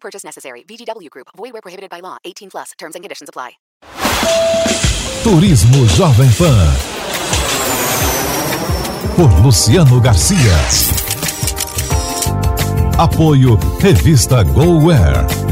Purchase necessary. VGW Group. Void where prohibited by law. 18 plus. Terms and conditions apply. Turismo Jovem Pan. Por Luciano Garcia. Apoio Revista GoWare.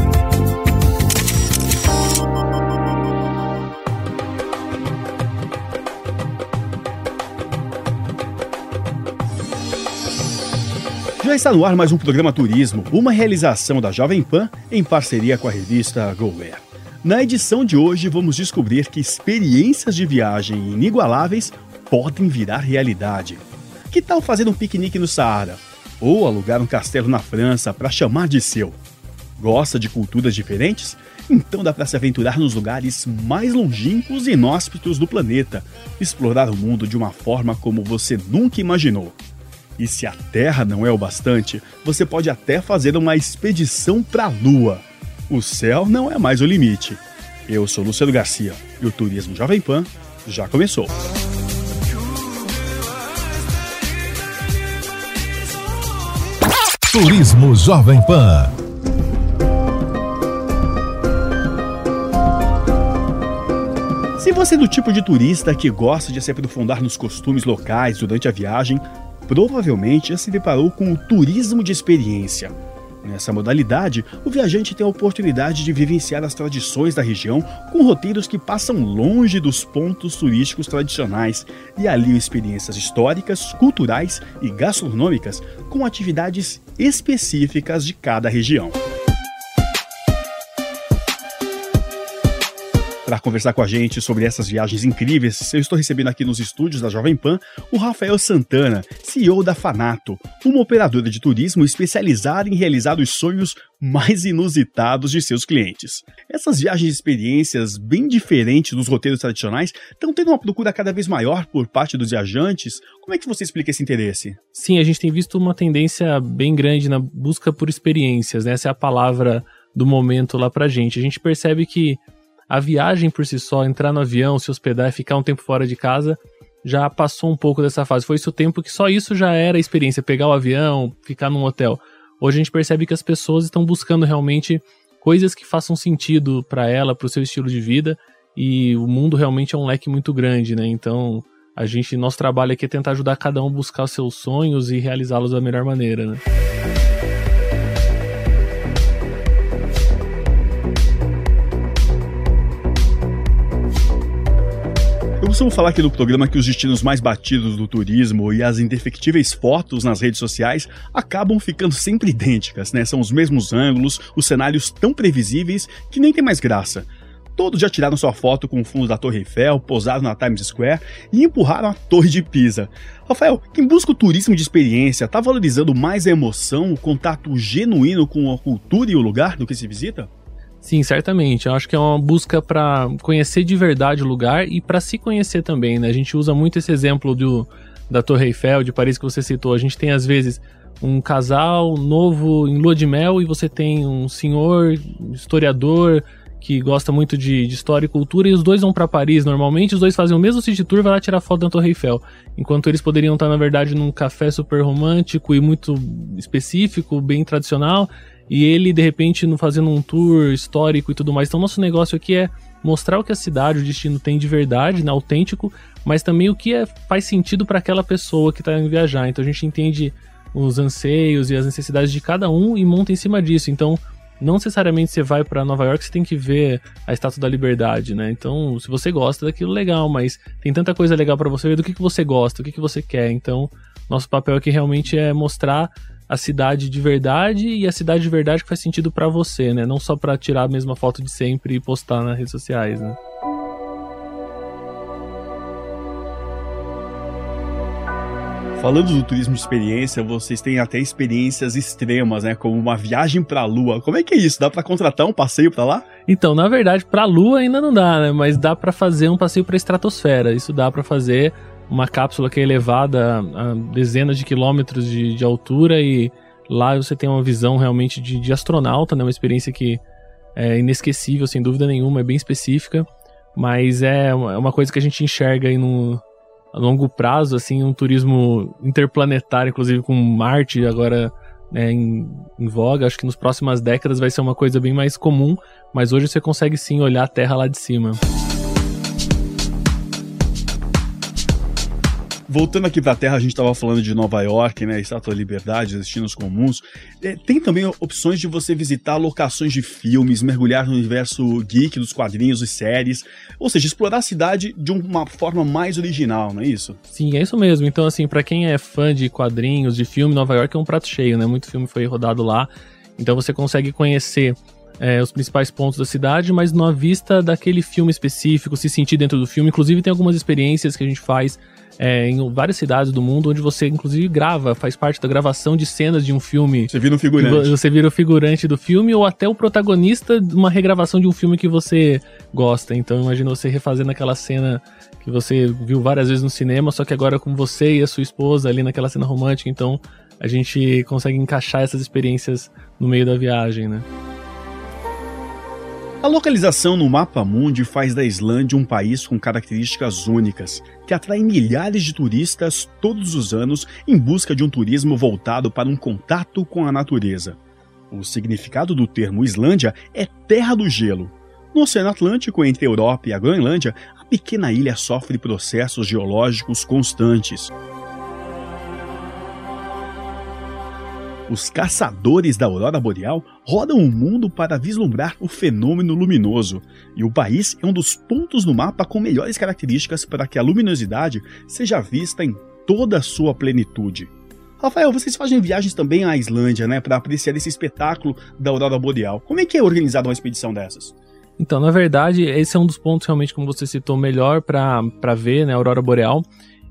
Já está no ar mais um programa Turismo, uma realização da Jovem Pan em parceria com a revista GoWare. Na edição de hoje, vamos descobrir que experiências de viagem inigualáveis podem virar realidade. Que tal fazer um piquenique no Saara? Ou alugar um castelo na França para chamar de seu? Gosta de culturas diferentes? Então dá para se aventurar nos lugares mais longínquos e inóspitos do planeta, explorar o mundo de uma forma como você nunca imaginou. E se a Terra não é o bastante, você pode até fazer uma expedição para a Lua. O céu não é mais o limite. Eu sou Luciano Garcia e o Turismo Jovem Pan já começou. Turismo Jovem Pan. Se você é do tipo de turista que gosta de se aprofundar nos costumes locais durante a viagem, provavelmente já se deparou com o turismo de experiência. Nessa modalidade, o viajante tem a oportunidade de vivenciar as tradições da região com roteiros que passam longe dos pontos turísticos tradicionais e aliam experiências históricas, culturais e gastronômicas com atividades específicas de cada região. Para conversar com a gente sobre essas viagens incríveis, eu estou recebendo aqui nos estúdios da Jovem Pan o Rafael Santana, CEO da Fanato, uma operadora de turismo especializada em realizar os sonhos mais inusitados de seus clientes. Essas viagens e experiências bem diferentes dos roteiros tradicionais estão tendo uma procura cada vez maior por parte dos viajantes. Como é que você explica esse interesse? Sim, a gente tem visto uma tendência bem grande na busca por experiências, né? essa é a palavra do momento lá pra gente. A gente percebe que a viagem por si só, entrar no avião, se hospedar e ficar um tempo fora de casa, já passou um pouco dessa fase. Foi esse o tempo que só isso já era a experiência, pegar o avião, ficar num hotel. Hoje a gente percebe que as pessoas estão buscando realmente coisas que façam sentido para ela, para o seu estilo de vida, e o mundo realmente é um leque muito grande, né? Então, a gente, nosso trabalho aqui é tentar ajudar cada um a buscar seus sonhos e realizá-los da melhor maneira, né? Eu costumo falar aqui no programa que os destinos mais batidos do turismo e as indefectíveis fotos nas redes sociais acabam ficando sempre idênticas, né? São os mesmos ângulos, os cenários tão previsíveis que nem tem mais graça. Todos já tiraram sua foto com o fundo da Torre Eiffel, pousaram na Times Square e empurraram a Torre de Pisa. Rafael, quem busca o turismo de experiência está valorizando mais a emoção, o contato genuíno com a cultura e o lugar do que se visita? Sim, certamente. Eu acho que é uma busca para conhecer de verdade o lugar e para se conhecer também, né? A gente usa muito esse exemplo do, da Torre Eiffel, de Paris que você citou. A gente tem às vezes um casal novo em lua de mel e você tem um senhor historiador que gosta muito de, de história e cultura e os dois vão para Paris. Normalmente os dois fazem o mesmo city tour, vai lá tirar foto da Torre Eiffel, enquanto eles poderiam estar na verdade num café super romântico e muito específico, bem tradicional e ele de repente fazendo um tour histórico e tudo mais. Então nosso negócio aqui é mostrar o que a cidade, o destino tem de verdade, né, autêntico, mas também o que é, faz sentido para aquela pessoa que está indo viajar. Então a gente entende os anseios e as necessidades de cada um e monta em cima disso. Então não necessariamente você vai para Nova York, você tem que ver a Estátua da Liberdade, né? Então, se você gosta daquilo, legal, mas tem tanta coisa legal para você ver do que, que você gosta, o que, que você quer. Então, nosso papel aqui realmente é mostrar a cidade de verdade e a cidade de verdade que faz sentido para você, né? Não só para tirar a mesma foto de sempre e postar nas redes sociais, né? Falando do turismo de experiência, vocês têm até experiências extremas, né? Como uma viagem pra Lua. Como é que é isso? Dá pra contratar um passeio pra lá? Então, na verdade, pra Lua ainda não dá, né? Mas dá pra fazer um passeio pra estratosfera. Isso dá pra fazer uma cápsula que é elevada a dezenas de quilômetros de, de altura e lá você tem uma visão realmente de, de astronauta, né? Uma experiência que é inesquecível, sem dúvida nenhuma, é bem específica. Mas é uma coisa que a gente enxerga aí no, a longo prazo, assim, um turismo interplanetário, inclusive com Marte agora né, em, em, voga. Acho que nas próximas décadas vai ser uma coisa bem mais comum, mas hoje você consegue sim olhar a Terra lá de cima. Voltando aqui para a Terra, a gente estava falando de Nova York, né, Estátua da Liberdade, destinos comuns. É, tem também opções de você visitar locações de filmes, mergulhar no universo geek dos quadrinhos e séries, ou seja, explorar a cidade de uma forma mais original, não é isso? Sim, é isso mesmo. Então, assim, para quem é fã de quadrinhos, de filme, Nova York é um prato cheio, né? Muito filme foi rodado lá. Então você consegue conhecer é, os principais pontos da cidade, mas numa vista daquele filme específico, se sentir dentro do filme. Inclusive, tem algumas experiências que a gente faz é, em várias cidades do mundo, onde você inclusive grava, faz parte da gravação de cenas de um filme. Você vira um figurante. Você vira o figurante do filme ou até o protagonista de uma regravação de um filme que você gosta. Então imagina você refazendo aquela cena que você viu várias vezes no cinema, só que agora com você e a sua esposa ali naquela cena romântica. Então a gente consegue encaixar essas experiências no meio da viagem, né? A localização no mapa mundi faz da Islândia um país com características únicas, que atrai milhares de turistas todos os anos em busca de um turismo voltado para um contato com a natureza. O significado do termo Islândia é terra do gelo. No Oceano Atlântico, entre a Europa e a Groenlândia, a pequena ilha sofre processos geológicos constantes. Os caçadores da aurora boreal rodam o mundo para vislumbrar o fenômeno luminoso, e o país é um dos pontos no mapa com melhores características para que a luminosidade seja vista em toda a sua plenitude. Rafael, vocês fazem viagens também à Islândia, né, para apreciar esse espetáculo da aurora boreal. Como é que é organizada uma expedição dessas? Então, na verdade, esse é um dos pontos realmente, como você citou, melhor para ver, né, a aurora boreal.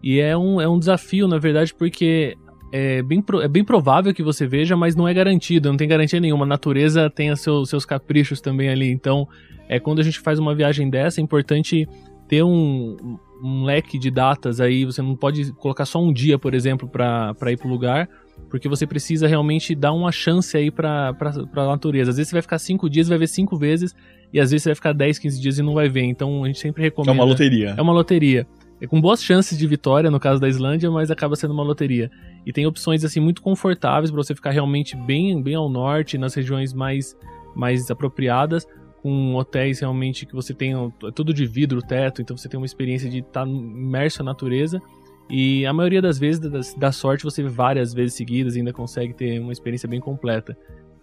E é um, é um desafio, na verdade, porque é bem, é bem provável que você veja, mas não é garantido, não tem garantia nenhuma. A natureza tem seu, seus caprichos também ali. Então, é quando a gente faz uma viagem dessa, é importante ter um, um leque de datas aí. Você não pode colocar só um dia, por exemplo, para ir para o lugar, porque você precisa realmente dar uma chance aí para a natureza. Às vezes você vai ficar cinco dias, vai ver cinco vezes, e às vezes você vai ficar 10, 15 dias e não vai ver. Então a gente sempre recomenda. É uma loteria. É uma loteria. É com boas chances de vitória, no caso da Islândia, mas acaba sendo uma loteria. E tem opções assim muito confortáveis para você ficar realmente bem, bem ao norte, nas regiões mais, mais apropriadas, com hotéis realmente que você tem é tudo de vidro, teto, então você tem uma experiência de estar tá imerso na natureza. E a maioria das vezes, da, sorte, você várias vezes seguidas ainda consegue ter uma experiência bem completa.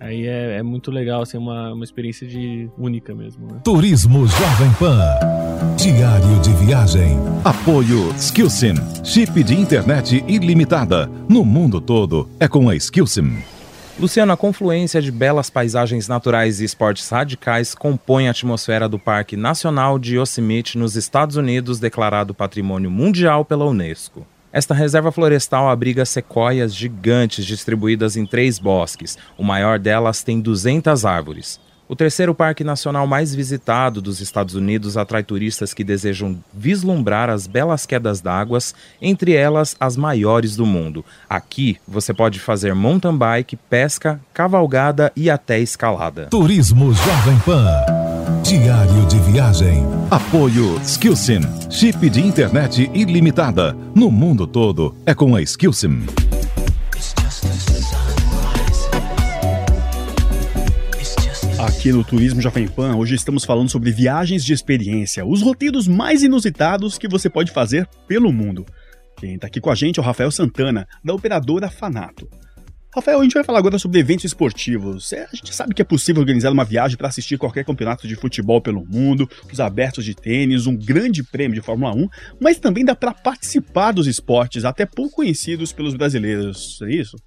Aí é, é, muito legal, assim, uma, uma experiência de única mesmo. Né? Turismo Jovem Pan. Diário de viagem. Apoio Skillsim. Chip de internet ilimitada. No mundo todo é com a Skillsim. Luciano, a confluência de belas paisagens naturais e esportes radicais compõe a atmosfera do Parque Nacional de Yosemite, nos Estados Unidos, declarado Patrimônio Mundial pela Unesco. Esta reserva florestal abriga sequoias gigantes distribuídas em três bosques. O maior delas tem 200 árvores. O terceiro parque nacional mais visitado dos Estados Unidos atrai turistas que desejam vislumbrar as belas quedas d'água, entre elas as maiores do mundo. Aqui você pode fazer mountain bike, pesca, cavalgada e até escalada. Turismo Jovem Pan. Diário de viagem. Apoio Skillsim. Chip de internet ilimitada. No mundo todo é com a Skillsim. Aqui no Turismo Jovem Pan, hoje estamos falando sobre viagens de experiência, os roteiros mais inusitados que você pode fazer pelo mundo. Quem está aqui com a gente é o Rafael Santana, da operadora Fanato. Rafael, a gente vai falar agora sobre eventos esportivos. É, a gente sabe que é possível organizar uma viagem para assistir qualquer campeonato de futebol pelo mundo, os abertos de tênis, um grande prêmio de Fórmula 1, mas também dá para participar dos esportes até pouco conhecidos pelos brasileiros. É isso?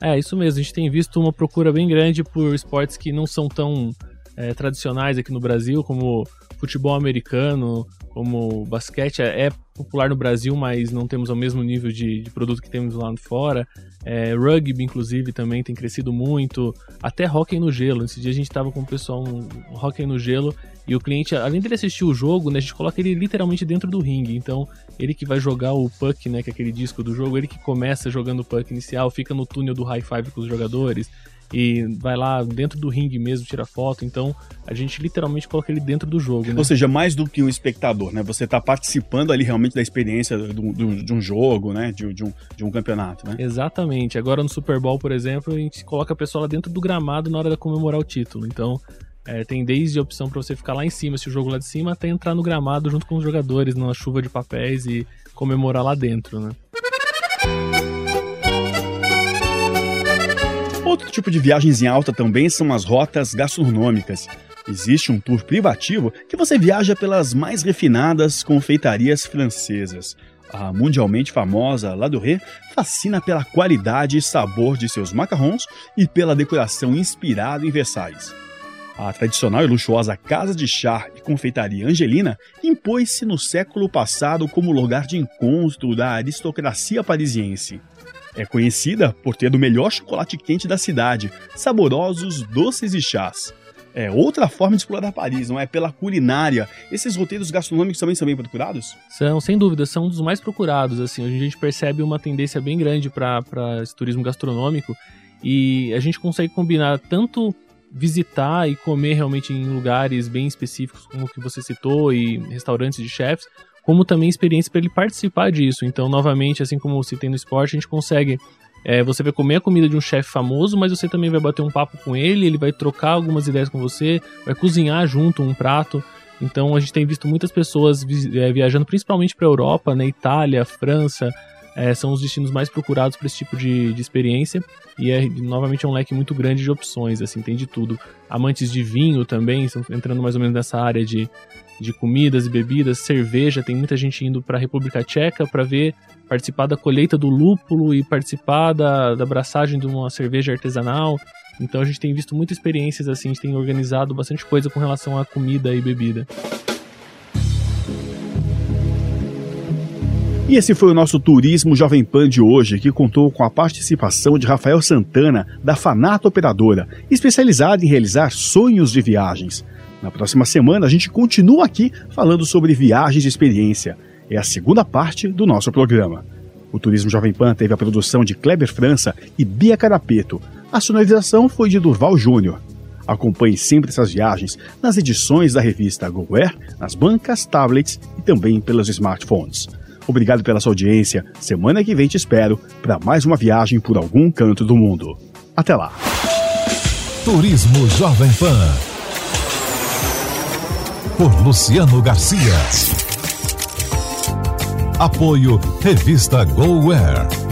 É, isso mesmo. A gente tem visto uma procura bem grande por esportes que não são tão é, tradicionais aqui no Brasil, como futebol americano, como basquete é, é, popular no Brasil, mas não temos o mesmo nível de, de produto que temos lá fora. É, rugby, inclusive, também tem crescido muito. Até hockey no gelo. Esse dia a gente estava com o pessoal um, hockey no gelo e o cliente, além dele assistir o jogo, né, a gente coloca ele literalmente dentro do ringue. Então, ele que vai jogar o puck, né, que é aquele disco do jogo, ele que começa jogando o puck inicial, fica no túnel do high five com os jogadores e vai lá dentro do ringue mesmo, tira foto. Então a gente literalmente coloca ele dentro do jogo. Né? Ou seja, mais do que um espectador, né? Você está participando ali realmente da experiência do, do, de um jogo, né? De, de, um, de um campeonato, né? Exatamente. Agora no Super Bowl, por exemplo, a gente coloca a pessoa lá dentro do gramado na hora de comemorar o título. Então. É, tem desde a opção para você ficar lá em cima, se o jogo lá de cima, até entrar no gramado junto com os jogadores, numa chuva de papéis e comemorar lá dentro, né? Outro tipo de viagens em alta também são as rotas gastronômicas. Existe um tour privativo que você viaja pelas mais refinadas confeitarias francesas. A mundialmente famosa La Dorée fascina pela qualidade e sabor de seus macarrons e pela decoração inspirada em Versailles. A tradicional e luxuosa Casa de Chá e Confeitaria Angelina impôs-se no século passado como lugar de encontro da aristocracia parisiense. É conhecida por ter o melhor chocolate quente da cidade, saborosos doces e chás. É outra forma de explorar Paris, não é? Pela culinária. Esses roteiros gastronômicos também são bem procurados? São, sem dúvida, são um dos mais procurados. Assim, hoje a gente percebe uma tendência bem grande para esse turismo gastronômico e a gente consegue combinar tanto visitar e comer realmente em lugares bem específicos, como o que você citou, e restaurantes de chefs, como também experiência para ele participar disso. Então, novamente, assim como tem no esporte, a gente consegue. É, você vai comer a comida de um chefe famoso, mas você também vai bater um papo com ele, ele vai trocar algumas ideias com você, vai cozinhar junto um prato. Então a gente tem visto muitas pessoas é, viajando principalmente para a Europa, né, Itália, França, é, são os destinos mais procurados para esse tipo de, de experiência e é novamente é um leque muito grande de opções, assim, tem de tudo. Amantes de vinho também, estão entrando mais ou menos nessa área de de comidas e bebidas, cerveja. Tem muita gente indo para a República Tcheca para ver, participar da colheita do lúpulo e participar da, da abraçagem de uma cerveja artesanal. Então a gente tem visto muitas experiências assim, a gente tem organizado bastante coisa com relação à comida e bebida. E esse foi o nosso Turismo Jovem Pan de hoje, que contou com a participação de Rafael Santana, da Fanato Operadora, especializada em realizar sonhos de viagens. Na próxima semana, a gente continua aqui falando sobre viagens de experiência. É a segunda parte do nosso programa. O Turismo Jovem Pan teve a produção de Kleber França e Bia Carapeto. A sonorização foi de Durval Júnior. Acompanhe sempre essas viagens nas edições da revista GoWare, nas bancas, tablets e também pelos smartphones. Obrigado pela sua audiência. Semana que vem te espero para mais uma viagem por algum canto do mundo. Até lá. Turismo Jovem Pan por Luciano Garcia. Apoio Revista GoWare.